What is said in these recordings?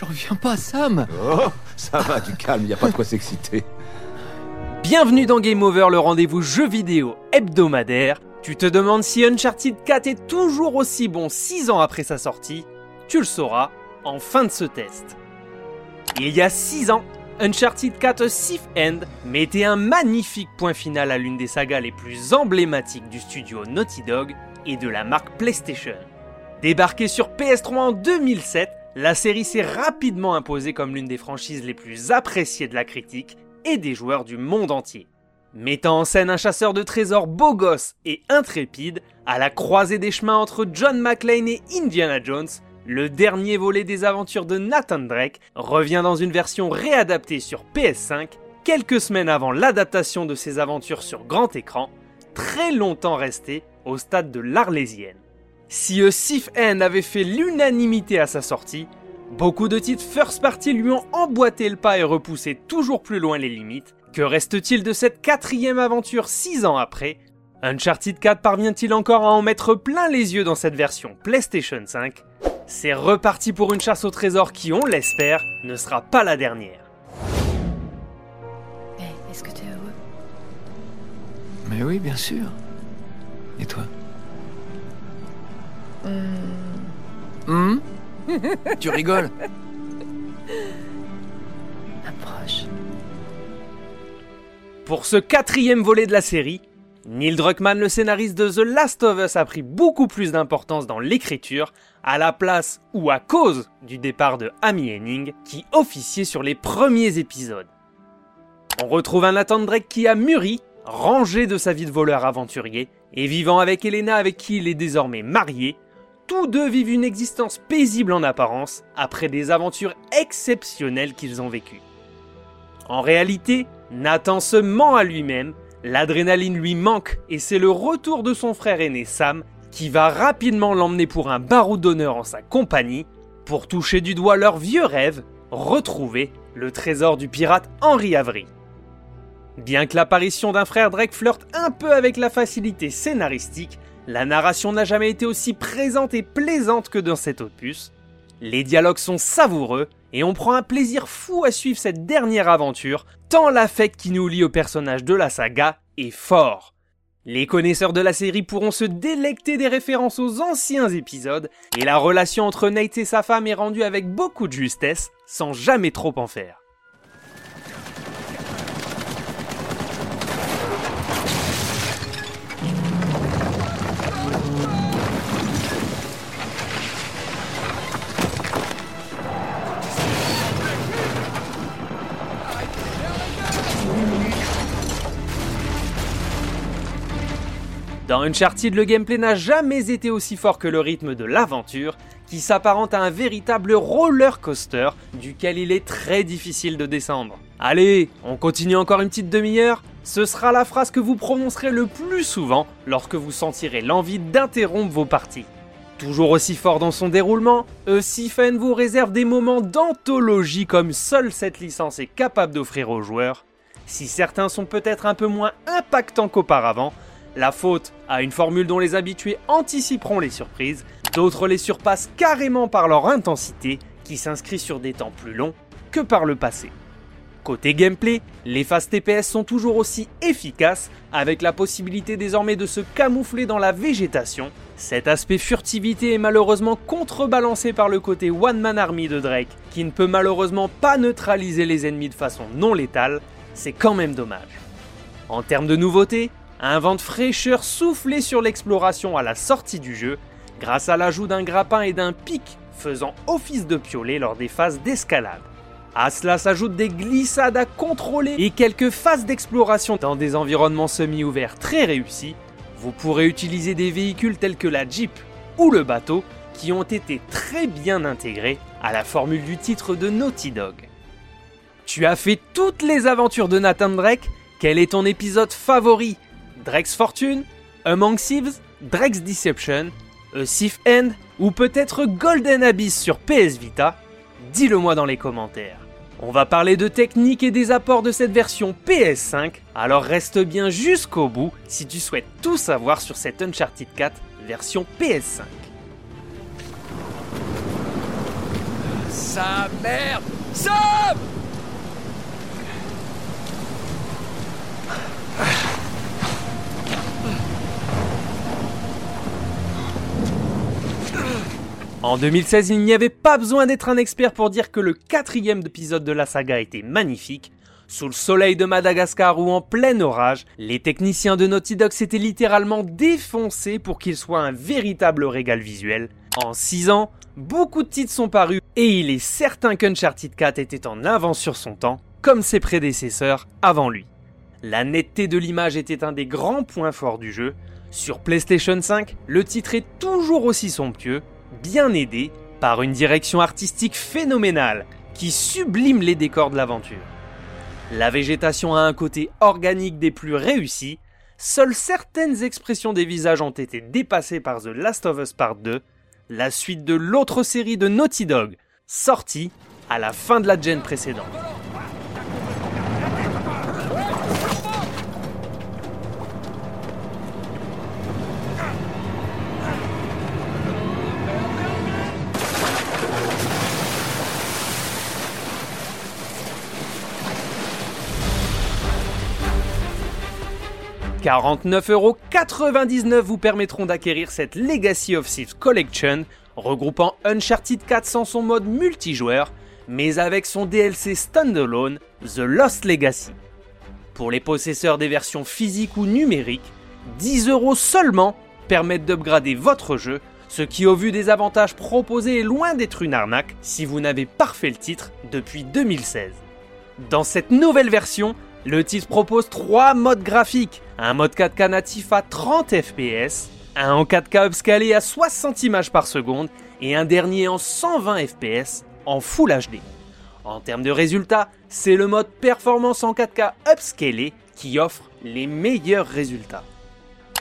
J'en reviens pas, Sam Oh, ça va, du calme, y a pas de quoi s'exciter. Bienvenue dans Game Over, le rendez-vous jeu vidéo hebdomadaire. Tu te demandes si Uncharted 4 est toujours aussi bon 6 ans après sa sortie Tu le sauras en fin de ce test. Il y a 6 ans, Uncharted 4 Sif End mettait un magnifique point final à l'une des sagas les plus emblématiques du studio Naughty Dog et de la marque PlayStation. Débarquée sur PS3 en 2007, la série s'est rapidement imposée comme l'une des franchises les plus appréciées de la critique et des joueurs du monde entier. Mettant en scène un chasseur de trésors beau gosse et intrépide, à la croisée des chemins entre John McClane et Indiana Jones, le dernier volet des aventures de Nathan Drake revient dans une version réadaptée sur PS5 quelques semaines avant l'adaptation de ses aventures sur grand écran, très longtemps restée au stade de l'Arlésienne. Si A Sif End avait fait l'unanimité à sa sortie, beaucoup de titres first party lui ont emboîté le pas et repoussé toujours plus loin les limites. Que reste-t-il de cette quatrième aventure six ans après? Uncharted 4 parvient-il encore à en mettre plein les yeux dans cette version PlayStation 5 C'est reparti pour une chasse au trésor qui, on l'espère, ne sera pas la dernière. Hey, est-ce que t'es heureux? Mais oui, bien sûr. Et toi? Hmm? Tu rigoles? Approche. Pour ce quatrième volet de la série, Neil Druckmann, le scénariste de The Last of Us, a pris beaucoup plus d'importance dans l'écriture, à la place ou à cause du départ de Amy Henning, qui officiait sur les premiers épisodes. On retrouve un Nathan Drake qui a mûri, rangé de sa vie de voleur aventurier, et vivant avec Elena avec qui il est désormais marié, tous deux vivent une existence paisible en apparence, après des aventures exceptionnelles qu'ils ont vécues. En réalité, Nathan se ment à lui-même, l'adrénaline lui manque et c'est le retour de son frère aîné Sam qui va rapidement l'emmener pour un barreau d'honneur en sa compagnie pour toucher du doigt leur vieux rêve, retrouver le trésor du pirate Henri Avery. Bien que l'apparition d'un frère Drake flirte un peu avec la facilité scénaristique, la narration n'a jamais été aussi présente et plaisante que dans cet opus. Les dialogues sont savoureux et on prend un plaisir fou à suivre cette dernière aventure, tant l'affect qui nous lie au personnage de la saga est fort. Les connaisseurs de la série pourront se délecter des références aux anciens épisodes, et la relation entre Nate et sa femme est rendue avec beaucoup de justesse, sans jamais trop en faire. Dans Uncharted, le gameplay n'a jamais été aussi fort que le rythme de l'aventure, qui s'apparente à un véritable roller coaster duquel il est très difficile de descendre. Allez, on continue encore une petite demi-heure Ce sera la phrase que vous prononcerez le plus souvent lorsque vous sentirez l'envie d'interrompre vos parties. Toujours aussi fort dans son déroulement, Sifen vous réserve des moments d'anthologie comme seule cette licence est capable d'offrir aux joueurs. Si certains sont peut-être un peu moins impactants qu'auparavant, la faute à une formule dont les habitués anticiperont les surprises, d'autres les surpassent carrément par leur intensité qui s'inscrit sur des temps plus longs que par le passé. Côté gameplay, les phases TPS sont toujours aussi efficaces, avec la possibilité désormais de se camoufler dans la végétation. Cet aspect furtivité est malheureusement contrebalancé par le côté One Man Army de Drake, qui ne peut malheureusement pas neutraliser les ennemis de façon non létale, c'est quand même dommage. En termes de nouveautés, un vent de fraîcheur soufflé sur l'exploration à la sortie du jeu, grâce à l'ajout d'un grappin et d'un pic faisant office de piolet lors des phases d'escalade. À cela s'ajoutent des glissades à contrôler et quelques phases d'exploration dans des environnements semi-ouverts très réussis. Vous pourrez utiliser des véhicules tels que la Jeep ou le bateau qui ont été très bien intégrés à la formule du titre de Naughty Dog. Tu as fait toutes les aventures de Nathan Drake? Quel est ton épisode favori? Drake's Fortune, Among Thieves, Drake's Deception, A Sif End ou peut-être Golden Abyss sur PS Vita Dis-le moi dans les commentaires. On va parler de technique et des apports de cette version PS5, alors reste bien jusqu'au bout si tu souhaites tout savoir sur cette Uncharted 4 version PS5. Sa merde Sam En 2016, il n'y avait pas besoin d'être un expert pour dire que le quatrième épisode de la saga était magnifique. Sous le soleil de Madagascar ou en plein orage, les techniciens de Naughty Dog s'étaient littéralement défoncés pour qu'il soit un véritable régal visuel. En 6 ans, beaucoup de titres sont parus et il est certain qu'Uncharted 4 était en avance sur son temps, comme ses prédécesseurs avant lui. La netteté de l'image était un des grands points forts du jeu. Sur PlayStation 5, le titre est toujours aussi somptueux, bien aidé par une direction artistique phénoménale qui sublime les décors de l'aventure. La végétation a un côté organique des plus réussis, seules certaines expressions des visages ont été dépassées par The Last of Us Part 2, la suite de l'autre série de Naughty Dog, sortie à la fin de la gen précédente. 49,99€ vous permettront d'acquérir cette Legacy of Thieves Collection, regroupant Uncharted 4 sans son mode multijoueur, mais avec son DLC standalone, The Lost Legacy. Pour les possesseurs des versions physiques ou numériques, 10€ seulement permettent d'upgrader votre jeu, ce qui au vu des avantages proposés est loin d'être une arnaque si vous n'avez pas refait le titre depuis 2016. Dans cette nouvelle version, le titre propose trois modes graphiques. Un mode 4K natif à 30 fps, un en 4K upscalé à 60 images par seconde et un dernier en 120 fps en Full HD. En termes de résultats, c'est le mode performance en 4K upscalé qui offre les meilleurs résultats.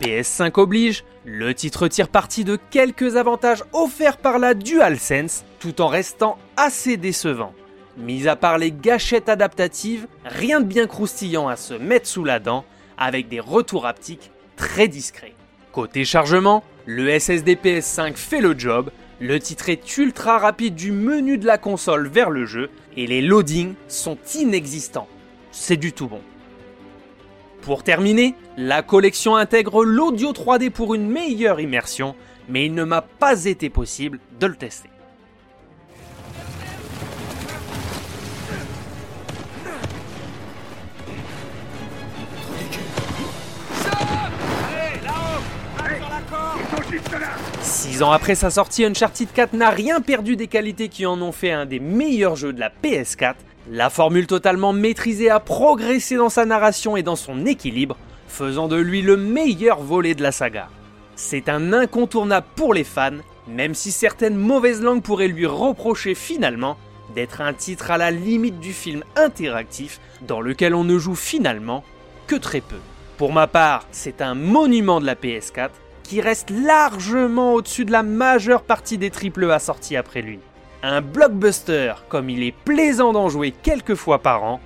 PS5 oblige, le titre tire parti de quelques avantages offerts par la DualSense tout en restant assez décevant. Mis à part les gâchettes adaptatives, rien de bien croustillant à se mettre sous la dent, avec des retours haptiques très discrets. Côté chargement, le SSD PS5 fait le job, le titre est ultra rapide du menu de la console vers le jeu, et les loadings sont inexistants. C'est du tout bon. Pour terminer, la collection intègre l'audio 3D pour une meilleure immersion, mais il ne m'a pas été possible de le tester. Six ans après sa sortie, Uncharted 4 n'a rien perdu des qualités qui en ont fait un des meilleurs jeux de la PS4. La formule totalement maîtrisée a progressé dans sa narration et dans son équilibre, faisant de lui le meilleur volet de la saga. C'est un incontournable pour les fans, même si certaines mauvaises langues pourraient lui reprocher finalement d'être un titre à la limite du film interactif dans lequel on ne joue finalement que très peu. Pour ma part, c'est un monument de la PS4 qui reste largement au-dessus de la majeure partie des triple A sortis après lui. Un blockbuster comme il est plaisant d'en jouer quelques fois par an,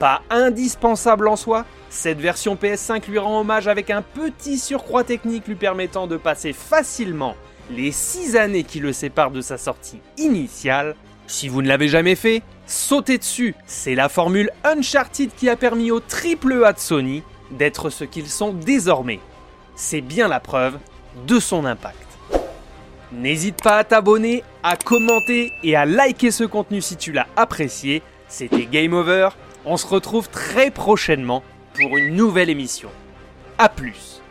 pas indispensable en soi, cette version PS5 lui rend hommage avec un petit surcroît technique lui permettant de passer facilement les 6 années qui le séparent de sa sortie initiale. Si vous ne l'avez jamais fait, sautez dessus, c'est la formule Uncharted qui a permis au triple A de Sony d'être ce qu'ils sont désormais c'est bien la preuve de son impact. N'hésite pas à t'abonner, à commenter et à liker ce contenu si tu l'as apprécié. C'était Game Over. On se retrouve très prochainement pour une nouvelle émission. A plus